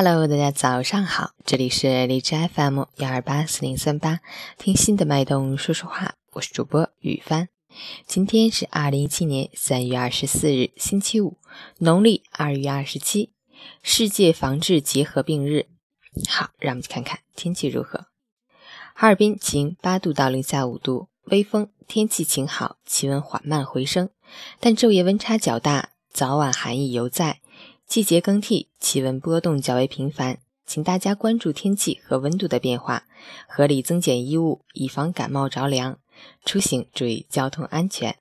Hello，大家早上好，这里是荔枝 FM 幺二八四零三八，听心的脉动说说话，我是主播雨帆。今天是二零一七年三月二十四日，星期五，农历二月二十七，世界防治结核病日。好，让我们去看看天气如何。哈尔滨晴，八度到零下五度，微风，天气晴好，气温缓慢回升，但昼夜温差较大，早晚寒意犹在。季节更替，气温波动较为频繁，请大家关注天气和温度的变化，合理增减衣物，以防感冒着凉。出行注意交通安全。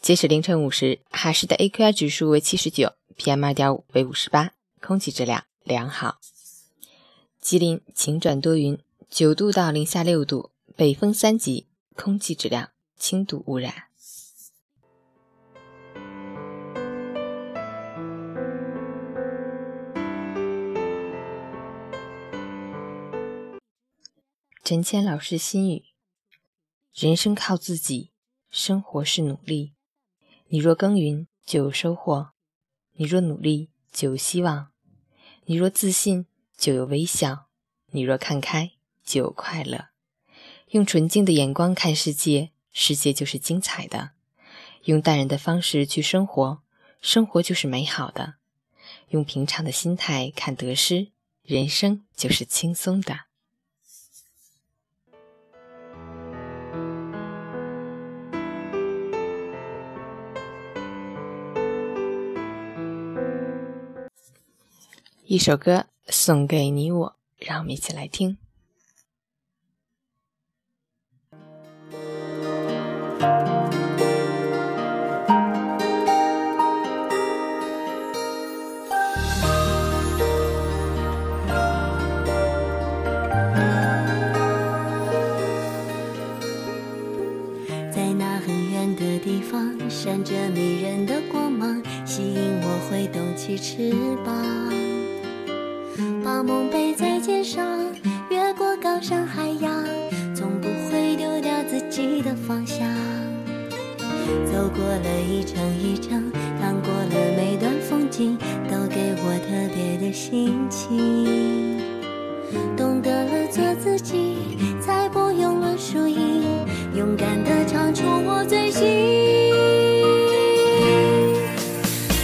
截止凌晨五时，哈市的 AQI 指数为七十九，PM 二点五为五十八，空气质量良好。吉林晴转多云，九度到零下六度，北风三级，空气质量轻度污染。陈谦老师心语：人生靠自己，生活是努力。你若耕耘，就有收获；你若努力，就有希望；你若自信，就有微笑；你若看开，就有快乐。用纯净的眼光看世界，世界就是精彩的；用淡然的方式去生活，生活就是美好的；用平常的心态看得失，人生就是轻松的。一首歌送给你我，让我们一起来听。在那很远的地方，闪着迷人的光芒，吸引我挥动起翅膀。把梦背在肩上，越过高山海洋，从不会丢掉自己的方向。走过了一程一程，看过了每段风景，都给我特别的心情。懂得了做自己，才不用论输赢，勇敢地唱出我最心。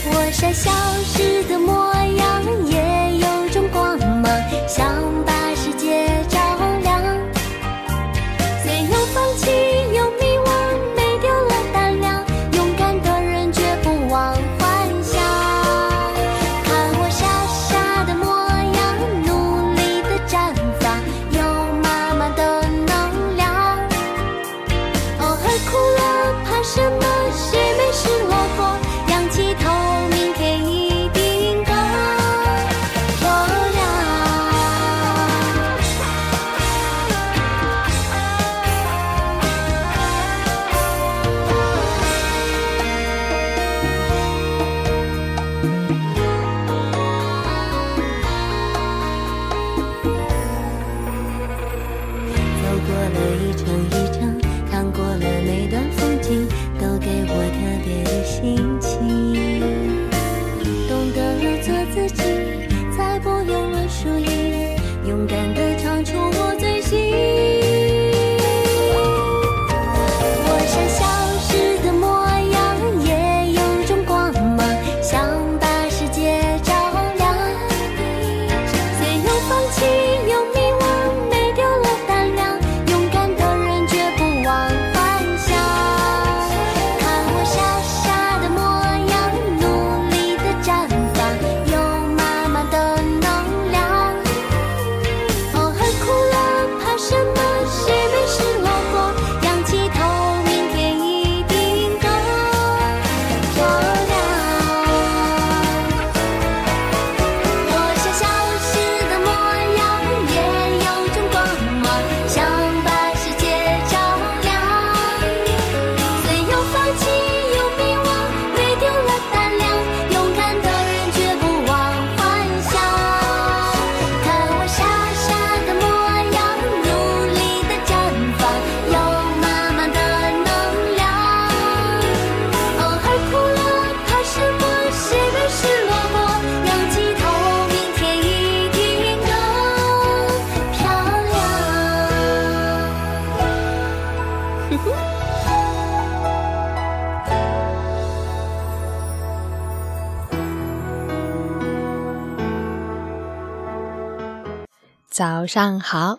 我傻笑想把世界照亮。虽有放弃有迷惘没丢了胆量勇敢的人绝不忘幻想。看我傻傻的模样努力的绽放有妈妈的能量。偶尔哭了怕什么？谁没谁了当初我。早上好。